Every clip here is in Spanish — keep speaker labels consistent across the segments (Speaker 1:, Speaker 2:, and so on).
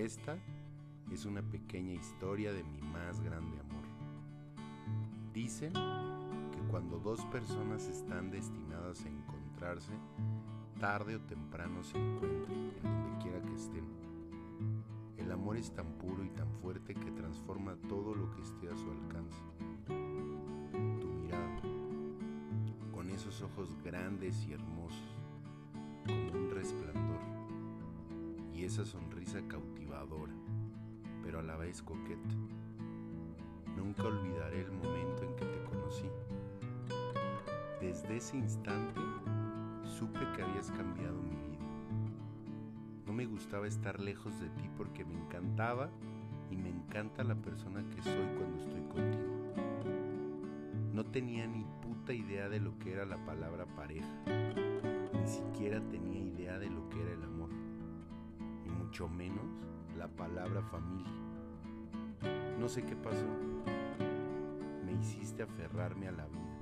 Speaker 1: Esta es una pequeña historia de mi más grande amor. Dicen que cuando dos personas están destinadas a encontrarse, tarde o temprano se encuentran, en donde quiera que estén. El amor es tan puro y tan fuerte que transforma todo lo que esté a su alcance. Tu mirada, con esos ojos grandes y hermosos, esa sonrisa cautivadora, pero a la vez coqueta. Nunca olvidaré el momento en que te conocí. Desde ese instante supe que habías cambiado mi vida. No me gustaba estar lejos de ti porque me encantaba y me encanta la persona que soy cuando estoy contigo. No tenía ni puta idea de lo que era la palabra pareja. Ni siquiera tenía idea de lo que era el amor. Mucho menos la palabra familia. No sé qué pasó. Me hiciste aferrarme a la vida.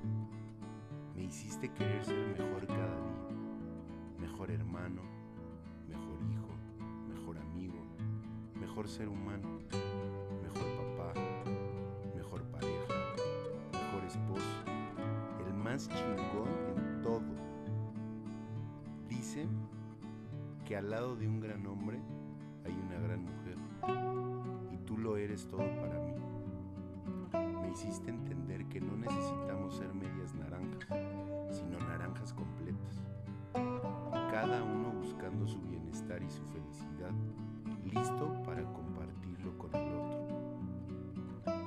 Speaker 1: Me hiciste querer ser mejor cada día. Mejor hermano, mejor hijo, mejor amigo, mejor ser humano, mejor papá, mejor pareja, mejor esposo, el más chingón en todo. Dicen que al lado de un gran hombre hay una gran mujer y tú lo eres todo para mí. Me hiciste entender que no necesitamos ser medias naranjas, sino naranjas completas. Cada uno buscando su bienestar y su felicidad, listo para compartirlo con el otro.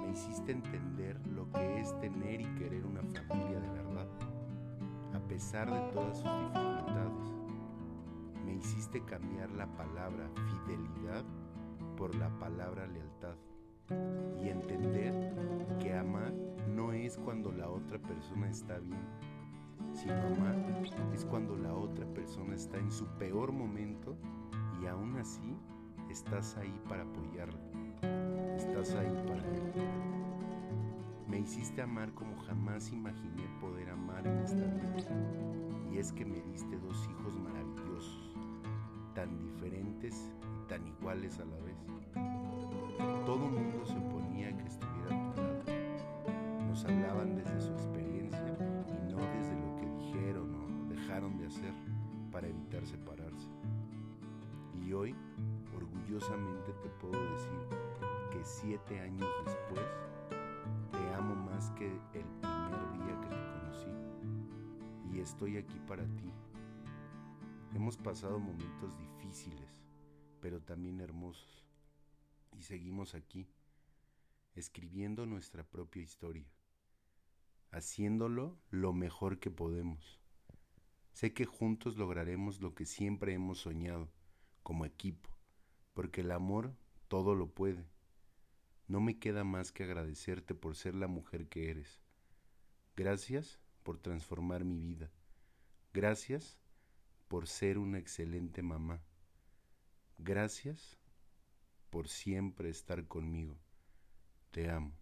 Speaker 1: Me hiciste entender lo que es tener y querer una familia de verdad, a pesar de todas sus dificultades. Cambiar la palabra fidelidad por la palabra lealtad y entender que amar no es cuando la otra persona está bien, sino amar es cuando la otra persona está en su peor momento y aún así estás ahí para apoyarla, estás ahí para él. Me hiciste amar como jamás imaginé poder amar en esta vida y es que me diste dos hijos maravillosos, tan diferentes y tan iguales a la vez. Todo mundo se oponía que estuviera a tu lado. Nos hablaban desde su experiencia y no desde lo que dijeron o dejaron de hacer para evitar separarse. Y hoy, orgullosamente te puedo decir que siete años después, te amo más que el primer día que te conocí. Y estoy aquí para ti. Hemos pasado momentos difíciles, pero también hermosos y seguimos aquí, escribiendo nuestra propia historia, haciéndolo lo mejor que podemos. Sé que juntos lograremos lo que siempre hemos soñado, como equipo, porque el amor todo lo puede. No me queda más que agradecerte por ser la mujer que eres. Gracias por transformar mi vida. Gracias por ser una excelente mamá. Gracias por siempre estar conmigo. Te amo.